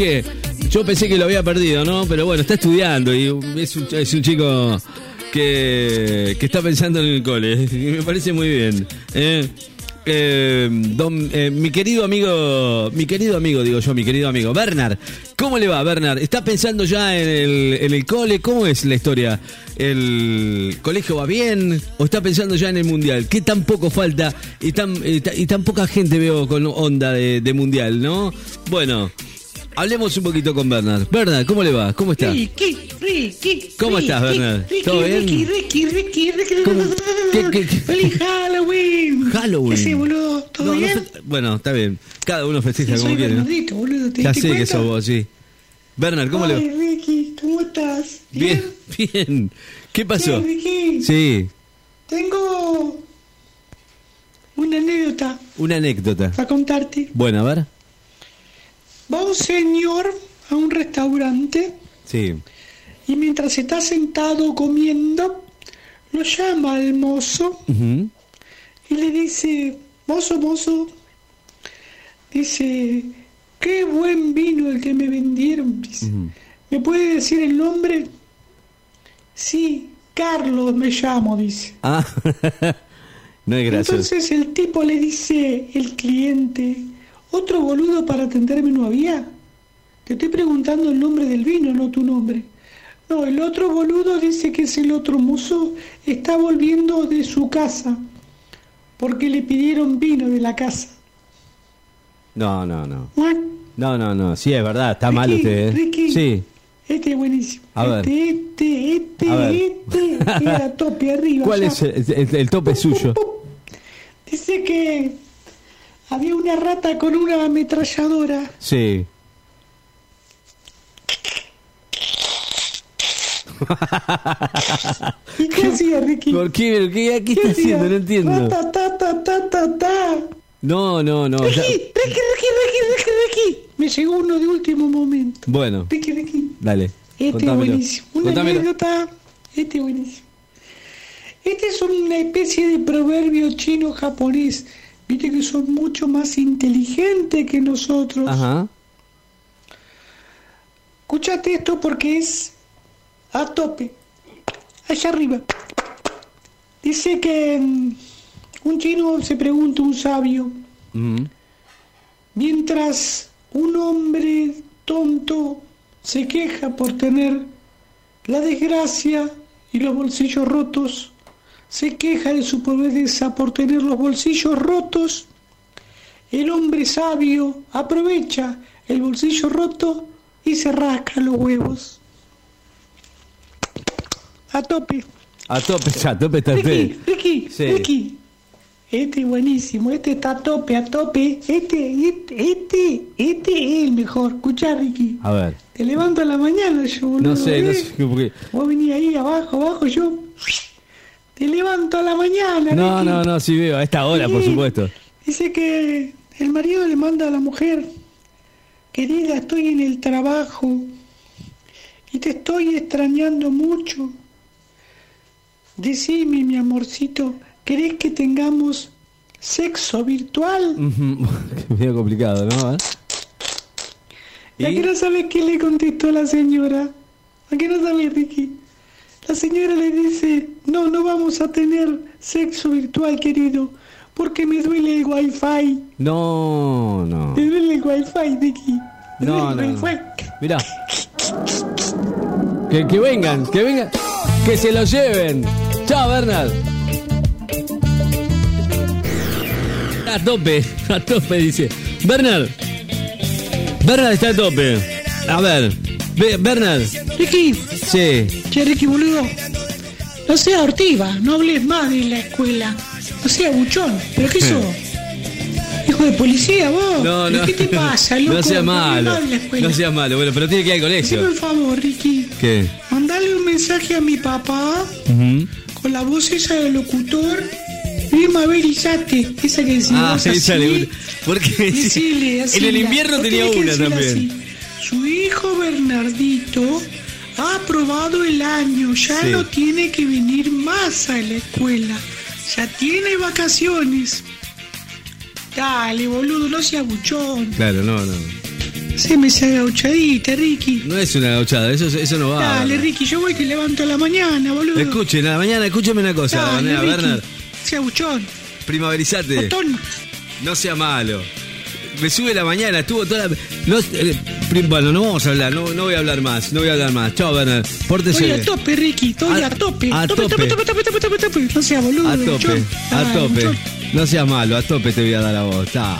que yo pensé que lo había perdido, ¿no? Pero bueno, está estudiando y es un, chico que, que está pensando en el cole. Y me parece muy bien. ¿eh? Eh, don, eh, mi querido amigo, mi querido amigo, digo yo, mi querido amigo, Bernard, ¿cómo le va, Bernard? ¿Está pensando ya en el, cole? ¿Cómo es la historia? ¿El colegio va bien? ¿O está pensando ya en el mundial? ¿Qué tan poco falta y tan, y poca gente veo con onda de, de mundial, no? Bueno, hablemos un poquito con Bernard. Bernard, ¿cómo le va? ¿Cómo está? Ricky, Ricky. ¿Cómo Ricky, estás, Bernard? Ricky, ¿Todo bien? Ricky, Ricky, Ricky, Ricky. ¿Qué- qué- qué? ¡Feliz Halloween! Halloween. ¿Qué sé, boludo? ¿Todo No, bien? bueno, está bien. Cada uno festeja como quiere, ¿no? Bernardito, boludo. ¿Te Ya sé que sos vos, sí. Bernard, ¿cómo le va? Ricky, ¿cómo estás? Bien, bien. ¿Qué pasó? Bien, Ricky. Sí, Tengo una anécdota una anécdota. para contarte. Bueno, a ver. Va un señor a un restaurante Sí. y mientras está sentado comiendo, lo llama al mozo y le dice, mozo, mozo, dice, qué buen vino el que me vendieron. dice. ¿Me puede decir el nombre? Sí, Carlos me llamo, dice. Ah, no es gracioso. Entonces el tipo le dice, el cliente, ¿otro boludo para atenderme no había? Te estoy preguntando el nombre del vino, no tu nombre. No, el otro boludo dice que es el otro mozo, está volviendo de su casa, porque le pidieron vino de la casa. No, no, no. No, no, no. Sí, es verdad. Está mal usted, ¿eh? Ricky. Sí. Este es buenísimo. A ver. Este, este, este, este, queda tope arriba. ¿Cuál ya. es el, el- el tope suyo? Dice que había una rata con una ametralladora. Sí. ¿Y qué hacía Ricky? ¿Por qué? ¿Qué, qué ¿Qué está haciendo? No entiendo. Ta, ta, ta, ta, ta, ta. No, no, no. Ricky, ya- Ricky, Ricky, Ricky, Ricky. Me llegó uno de último momento. Bueno, Ricky, Ricky. dale. Este es buenísimo. Una Contámelo. anécdota. Este es buenísimo. Este es una especie de proverbio chino-japonés. Viste que son mucho más inteligentes que nosotros. Ajá. Escuchate esto porque es a tope. Allá arriba. Dice que mm, un chino se pregunta un sabio, mientras un hombre tonto se queja por tener la desgracia y los bolsillos rotos, se queja de su pobreza por tener los bolsillos rotos, el hombre sabio aprovecha el bolsillo roto y se rasca los huevos. A tope. A tope, a tope está Ricky. Ricky, Sí. Ricky. Este es buenísimo, este está a tope, a tope. Este, este, este, este es el mejor. Escuchá, Ricky. A ver. Te levanto a la mañana yo, boludo. No sé, no ¿eh? sé. por qué. Vos venís ahí abajo, abajo, yo. Te levanto a la mañana. No, no, no, sí veo. A esta hora, por supuesto. Dice que el marido le manda a la mujer, querida, estoy en el trabajo y te estoy extrañando mucho. Decime, mi amorcito, ¿querés que tengamos sexo virtual? Medio complicado, ¿no? ¿Eh? ¿Y a qué no sabes qué le contestó la señora? ¿A qué no sabes, Ricky? La señora le dice, no, no vamos a tener sexo virtual, querido, porque me duele el wifi. No, no. Me duele el wifi, Ricky. Me No, duele el no, wifi. no. Mirá. Que, que vengan, que vengan. Que se lo lleven. Chao, Bernard. A tope, a tope, dice. Bernard. Bernard está a tope. A ver. Be- Bernard. Ricky, Sí. Che, Ricky, boludo. No seas hortiva, no hables más de la escuela. No seas buchón. ¿Pero qué sos? Hijo de policía, vos. No, ¿Pero no. ¿Qué te pasa, loco? No sea hables malo. No sea malo. Bueno, pero tiene que ir al colegio. un favor, Ricky. ¿Qué? Mandale un mensaje a mi papá con la voz esa del locutor. Irma Berizate, esa que decía. Ah, sí, sale. Porque Decile así, en el invierno tenía una también. así. Su hijo Bernardito ha aprobado el año, ya Sí. no tiene que venir más a la escuela, ya tiene vacaciones. Dale, boludo, no seas buchón. Claro, no, no. Se me esa gauchadita, Ricky. No es una gauchada, eso, eso no va. Dale. Ricky, yo voy que levanto a la mañana, boludo. Escuchen, a la mañana, escúcheme una cosa, Dale, Bernard, Ricky. Bernard. Sea buchón. Primaverizate. Botón. No sea malo. Me sube la mañana, estuvo toda la. No, eh, bueno, no vamos a hablar, no, no voy a hablar más, no voy a hablar más. Chao, Bernard. Pórtese. Estoy a tope, Ricky. Estoy A- a, tope. a tope, tope. tope, tope, tope, tope, tope, tope. No sea boludo. A tope, a tope. No seas malo, a tope te voy a dar a vos. Chao.